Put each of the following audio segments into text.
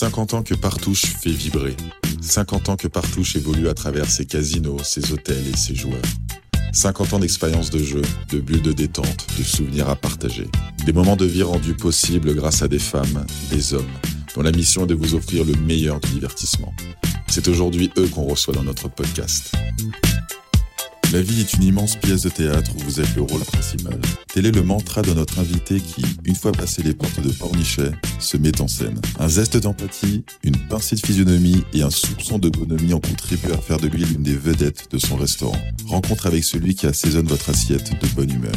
50 ans que Partouche fait vibrer. 50 ans que Partouche évolue à travers ses casinos, ses hôtels et ses joueurs. 50 ans d'expérience de jeu, de bulles de détente, de souvenirs à partager. Des moments de vie rendus possibles grâce à des femmes, des hommes, dont la mission est de vous offrir le meilleur du divertissement. C'est aujourd'hui eux qu'on reçoit dans notre podcast. La vie est une immense pièce de théâtre où vous êtes le rôle principal. Tel est le mantra de notre invité qui, une fois passé les portes de Pornichet, se met en scène. Un zeste d'empathie, une pincée de physionomie et un soupçon de bonhomie ont contribué à faire de lui l'une des vedettes de son restaurant. Rencontre avec celui qui assaisonne votre assiette de bonne humeur.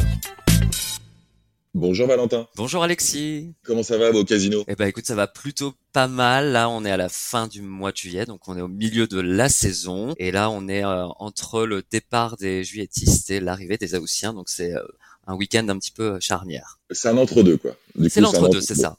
Bonjour Valentin. Bonjour Alexis. Comment ça va au casino Eh ben écoute, ça va plutôt pas mal. Là, on est à la fin du mois de juillet, donc on est au milieu de la saison. Et là, on est euh, entre le départ des juilletistes et l'arrivée des Aoussiens, donc c'est euh, un week-end un petit peu charnière. C'est un entre-deux, quoi. C'est l'entre-deux, c'est ça.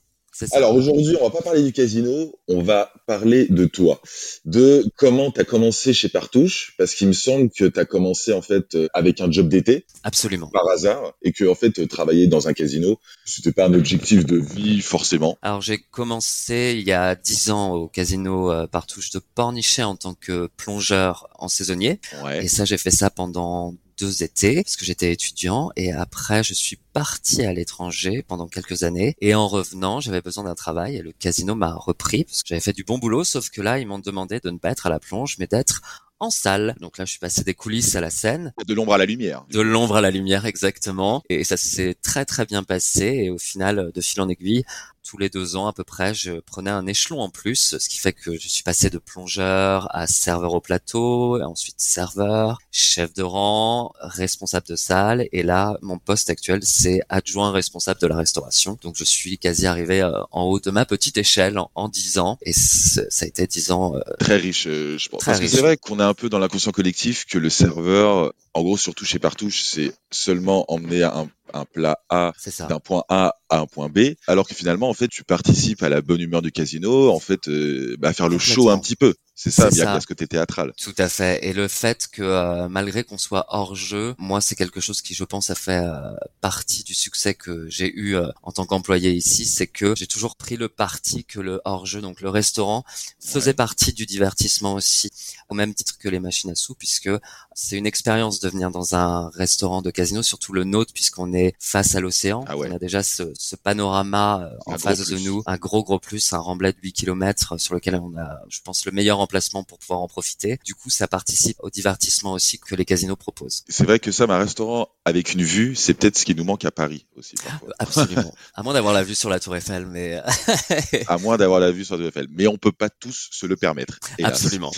Alors aujourd'hui, on va pas parler du casino, on va parler de toi, de comment tu as commencé chez Partouche, parce qu'il me semble que tu as commencé en fait euh, avec un job d'été. Absolument. Par hasard, et que en fait travailler dans un casino, c'était pas un objectif de vie forcément. Alors j'ai commencé il y a dix ans au casino euh, Partouche de Pornichet en tant que plongeur en saisonnier, ouais. et ça j'ai fait ça pendant deux étés parce que j'étais étudiant et après je suis parti à l'étranger pendant quelques années et en revenant j'avais besoin d'un travail et le casino m'a repris parce que j'avais fait du bon boulot sauf que là ils m'ont demandé de ne pas être à la plonge mais d'être en salle. Donc là, je suis passé des coulisses à la scène. De l'ombre à la lumière. De l'ombre à la lumière, exactement. Et ça s'est très très bien passé. Et au final, de fil en aiguille, tous les deux ans à peu près, je prenais un échelon en plus, ce qui fait que je suis passé de plongeur à serveur au plateau, et ensuite serveur, chef de rang, responsable de salle, et là, mon poste actuel, c'est adjoint responsable de la restauration. Donc, je suis quasi arrivé euh, en haut de ma petite échelle en dix ans, et ça a été dix ans euh, très riche, euh, je pense. Parce riche. que c'est vrai qu'on est un peu dans l'inconscient collectif que le serveur, en gros, surtout chez Partouche, c'est seulement emmener un un plat A d'un point A à un point B, alors que finalement, en fait, tu participes à la bonne humeur du casino, en fait, euh, bah, faire le show un petit peu. C'est ça, bien que t'es théâtral. Tout à fait. Et le fait que euh, malgré qu'on soit hors jeu, moi c'est quelque chose qui, je pense, a fait euh, partie du succès que j'ai eu euh, en tant qu'employé ici, c'est que j'ai toujours pris le parti que le hors jeu, donc le restaurant, faisait partie du divertissement aussi, au même titre que les machines à sous, puisque c'est une expérience de venir dans un restaurant de casino, surtout le nôtre, puisqu'on est face à l'océan. Ah ouais. On a déjà ce, ce panorama en Un face de nous, un gros gros plus, un remblai de 8 km sur lequel on a, je pense, le meilleur emplacement pour pouvoir en profiter. Du coup, ça participe au divertissement aussi que les casinos proposent. C'est vrai que ça, un restaurant avec une vue, c'est peut-être ce qui nous manque à Paris aussi. Parfois. Absolument. à moins d'avoir la vue sur la Tour Eiffel, mais à moins d'avoir la vue sur le Eiffel. Mais on peut pas tous se le permettre. hélas. absolument.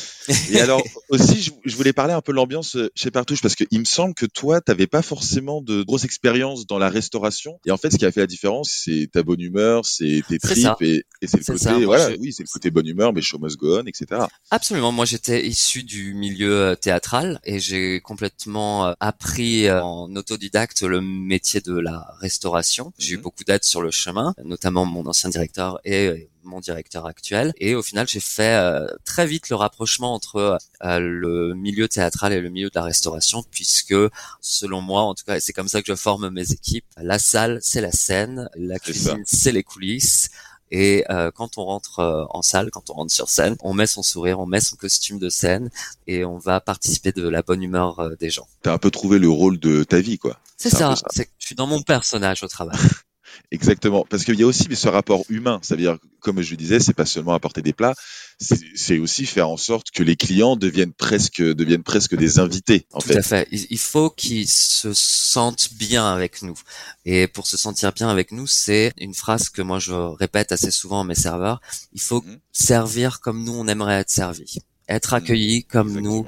Et alors aussi, je, je voulais parler un peu de l'ambiance euh, chez Partouche parce qu'il me semble que toi, t'avais pas forcément de grosse expérience dans la restauration. Et en fait, ce qui a fait la différence, c'est ta bonne humeur, c'est tes ça. tripes et, et c'est le côté, ça. Voilà, je- oui, c'est le côté bonne humeur, mais show must go on, etc. Absolument. Moi, j'étais issu du milieu euh, théâtral et j'ai complètement euh, appris en autodidacte le métier de la restauration. J'ai eu Mhm. beaucoup d'aide sur le chemin, notamment mon ancien directeur et mon directeur actuel. Et au final, j'ai fait euh, très vite le rapprochement entre euh, le milieu théâtral et le milieu de la restauration, puisque selon moi, en tout cas, c'est comme ça que je forme mes équipes, la salle, c'est la scène, la cuisine, c'est les coulisses. Et euh, quand on rentre euh, en salle, quand on rentre sur scène, on met son sourire, on met son costume de scène et on va participer de la bonne humeur euh, des gens. T'as un peu trouvé le rôle de ta vie, quoi. C'est ça, c'est je suis dans mon personnage au travail. Exactement, parce qu'il y a aussi ce rapport humain. Ça veut dire, comme je le disais, c'est pas seulement apporter des plats, c'est aussi faire en sorte que les clients deviennent presque deviennent presque des invités. En Tout fait, à fait. Il faut qu'ils se sentent bien avec nous. Et pour se sentir bien avec nous, c'est une phrase que moi je répète assez souvent à mes serveurs. Il faut Mhm. servir comme nous on aimerait être servi. Être accueilli comme nous.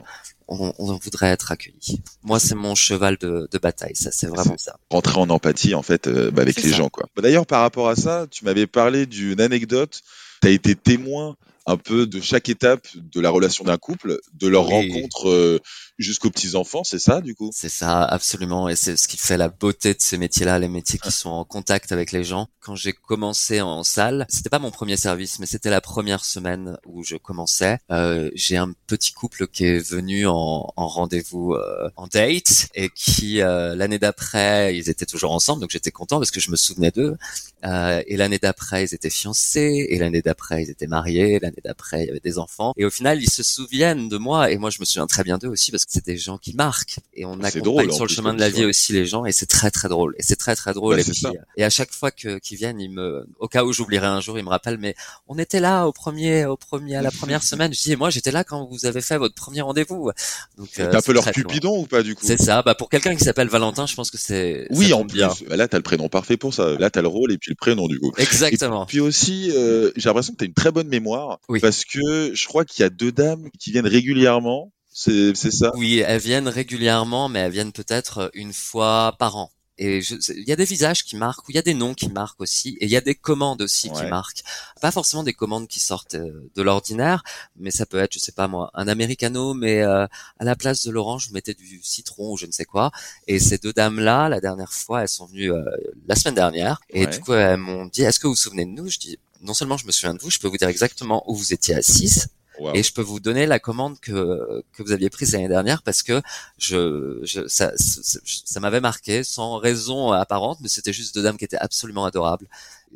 On, on voudrait être accueilli. Moi, c'est mon cheval de, de bataille. Ça, c'est vraiment ça. rentrer en empathie en fait euh, bah, avec les ça. gens quoi. Bah, D'ailleurs par rapport à ça, tu m'avais parlé d'une anecdote. Tu as été témoin un peu de chaque étape de la relation d'un couple, de leur rencontre euh, jusqu'aux petits enfants, c'est ça du coup? C'est ça, absolument, et c'est ce qui fait la beauté de ces métiers-là, les métiers qui sont en contact avec les gens. Quand j'ai commencé en salle, c'était pas mon premier service, mais c'était la première semaine où je commençais. Euh, j'ai un petit couple qui est venu en, en rendez-vous euh, en date et qui euh, l'année d'après, ils étaient toujours ensemble, donc j'étais content parce que je me souvenais d'eux. Euh, et l'année d'après, ils étaient fiancés, et l'année d'après, ils étaient mariés, l'année d'après, il y avait des enfants. Et au final, ils se souviennent de moi, et moi, je me souviens très bien d'eux aussi parce que c'est des gens qui marquent. Et on accompagne drôle, sur le chemin de la vie aussi les gens. Et c'est très très drôle. Et c'est très très drôle. Et, puis, et à chaque fois que qu'ils viennent ils me au cas où j'oublierai un jour ils me rappellent mais on était là au premier au premier à la première semaine. Je dis moi j'étais là quand vous avez fait votre premier rendez-vous. Donc c'est euh, un peu leur cupidon ou pas du coup? C'est ça. Bah pour quelqu'un qui s'appelle Valentin je pense que c'est oui en bien. plus. Là t'as le prénom parfait pour ça. Là t'as le rôle et puis le prénom du coup. Exactement. et puis aussi euh, j'ai l'impression que t'as une très bonne mémoire oui. parce que je crois qu'il y a deux dames qui viennent régulièrement c'est ça? Oui, elles viennent régulièrement, mais elles viennent peut-être une fois par an. Et il y a des visages qui marquent, ou il y a des noms qui marquent aussi, et il y a des commandes aussi qui marquent. Pas forcément des commandes qui sortent euh, de l'ordinaire, mais ça peut être, je sais pas moi, un americano, mais euh, à la place de l'orange, vous mettez du citron ou je ne sais quoi. Et ces deux dames-là, la dernière fois, elles sont venues euh, la semaine dernière, et du coup elles m'ont dit, est-ce que vous vous souvenez de nous? Je dis, non seulement je me souviens de vous, je peux vous dire exactement où vous étiez assises, et je peux vous donner la commande que que vous aviez prise l'année dernière parce que je, je ça ça, m'avait marqué sans raison apparente, mais c'était juste deux dames qui étaient absolument adorables.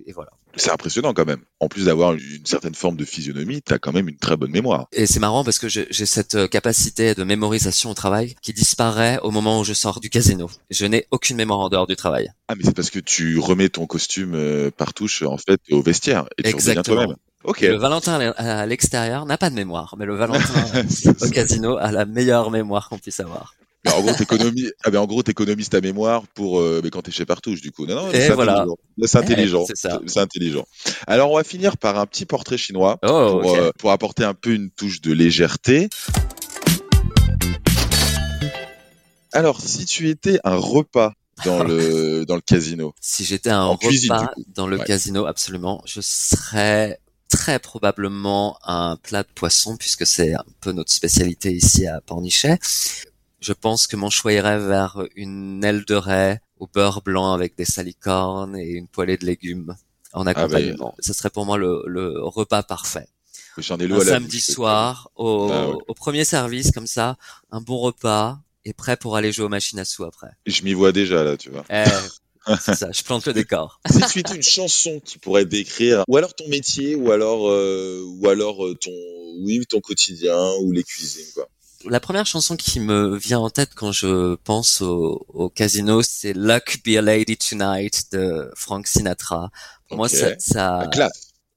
Et voilà. C'est impressionnant quand même. En plus d'avoir une certaine forme de physionomie, tu as quand même une très bonne mémoire. Et c'est marrant parce que j'ai cette capacité de mémorisation au travail qui disparaît au moment où je sors du casino. Je n'ai aucune mémoire en dehors du travail. Ah mais c'est parce que tu remets ton costume euh, par touche en fait au vestiaire et tu Exactement. toi-même. Le Valentin à l'extérieur n'a pas de mémoire, mais le Valentin au casino a la meilleure mémoire qu'on puisse avoir. En gros, t'économises, ah ben en gros, t'économises ta mémoire pour, euh, mais quand t'es chez Partouche, du coup. Non, non, c'est voilà. intelligent. C'est C'est intelligent. Alors, on va finir par un petit portrait chinois oh, pour, euh, pour apporter un peu une touche de légèreté. Alors, si tu étais un repas dans le dans le casino. Si j'étais un repas dans le casino, absolument, je serais très probablement un plat de poisson puisque c'est un peu notre spécialité ici à Pornichet. Je pense que mon choix irait vers une aile de raie au beurre blanc avec des salicornes et une poêlée de légumes en ah, accompagnement. Ce serait pour moi le, repas parfait. un samedi soir au, ah, au premier service comme ça, un bon repas et prêt pour aller jouer aux machines à sous après. Je m'y vois déjà là, tu vois. Eh, c'est ça, je plante le décor. si tu étais une chanson qui pourrait décrire, ou alors ton métier, ou alors, euh, ou alors euh, ton, oui, ton quotidien, ou les cuisines, quoi. La première chanson qui me vient en tête quand je pense au, au casino, c'est Luck Be a Lady Tonight de Frank Sinatra. Pour moi, ça, ça,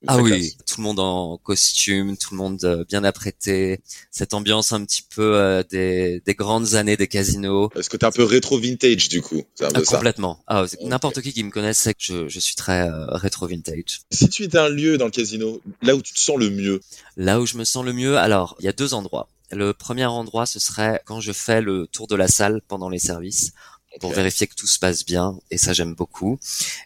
ah oui, tout le monde en costume, tout le monde euh, bien apprêté, cette ambiance un petit peu euh, des, des, grandes années des casinos. Est-ce que t'es un peu rétro vintage du coup un ah, Complètement. Ah, N'importe qui qui me connaisse sait que je, je suis très euh, rétro vintage. Si tu étais un lieu dans le casino, là où tu te sens le mieux? Là où je me sens le mieux, alors il y a deux endroits. Le premier endroit, ce serait quand je fais le tour de la salle pendant les services pour vérifier que tout se passe bien et ça j'aime beaucoup.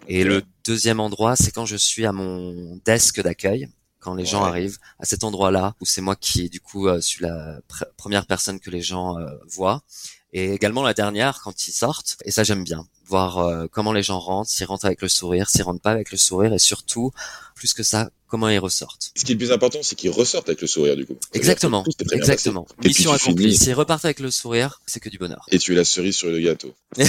Et le deuxième endroit, c'est quand je suis à mon desk d'accueil quand les gens arrivent. À cet endroit-là où c'est moi qui du coup euh, suis la première personne que les gens euh, voient. Et également la dernière quand ils sortent. Et ça j'aime bien voir euh, comment les gens rentrent, s'ils rentrent avec le sourire, s'ils rentrent pas avec le sourire et surtout plus que ça comment ils ressortent. Ce qui est le plus important, c'est qu'ils ressortent avec le sourire du coup. Exactement, exactement. Mission accomplie. S'ils repartent avec le sourire, c'est que du bonheur. Et tu es la cerise sur le gâteau. Et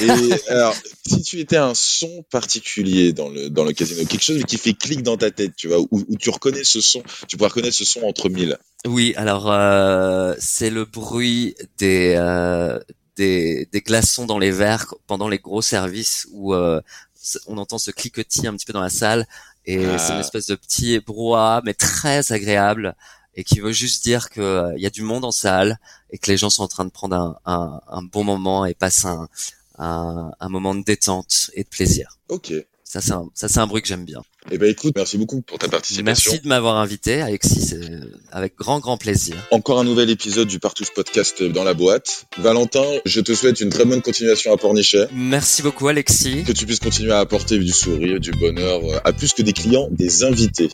alors, si tu étais un son particulier dans le dans le casino, quelque chose qui fait clic dans ta tête, tu vois, où, où tu reconnais ce son, tu pourrais reconnaître ce son entre mille. Oui, alors euh, c'est le bruit des euh, des, des glaçons dans les verres pendant les gros services où euh, on entend ce cliquetis un petit peu dans la salle et c'est une ah. espèce de petit brouhaha, mais très agréable, et qui veut juste dire que euh, y a du monde en salle et que les gens sont en train de prendre un, un, un bon moment et passent un, moment de détente et de plaisir. Ok. Ça, c'est un, ça, c'est un bruit que j'aime bien. Eh ben, écoute, merci beaucoup pour ta participation. Merci de m'avoir invité, Alexis. C'est avec grand, grand plaisir. Encore un nouvel épisode du Partouche Podcast dans la boîte. Valentin, je te souhaite une très bonne continuation à Pornichet. Merci beaucoup, Alexis. Que tu puisses continuer à apporter du sourire, du bonheur à plus que des clients, des invités.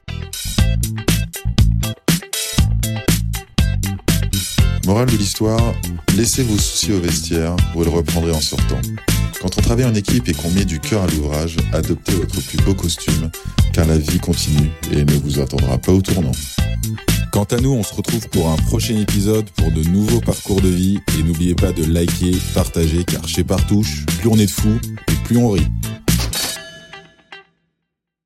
Morale de l'histoire, laissez vos soucis au vestiaire, vous le reprendrez en sortant. Quand on travaille en équipe et qu'on met du cœur à l'ouvrage, adoptez votre plus beau costume, car la vie continue et ne vous attendra pas au tournant. Quant à nous, on se retrouve pour un prochain épisode pour de nouveaux parcours de vie et n'oubliez pas de liker, partager, car chez Partouche, plus on est de fous et plus on rit.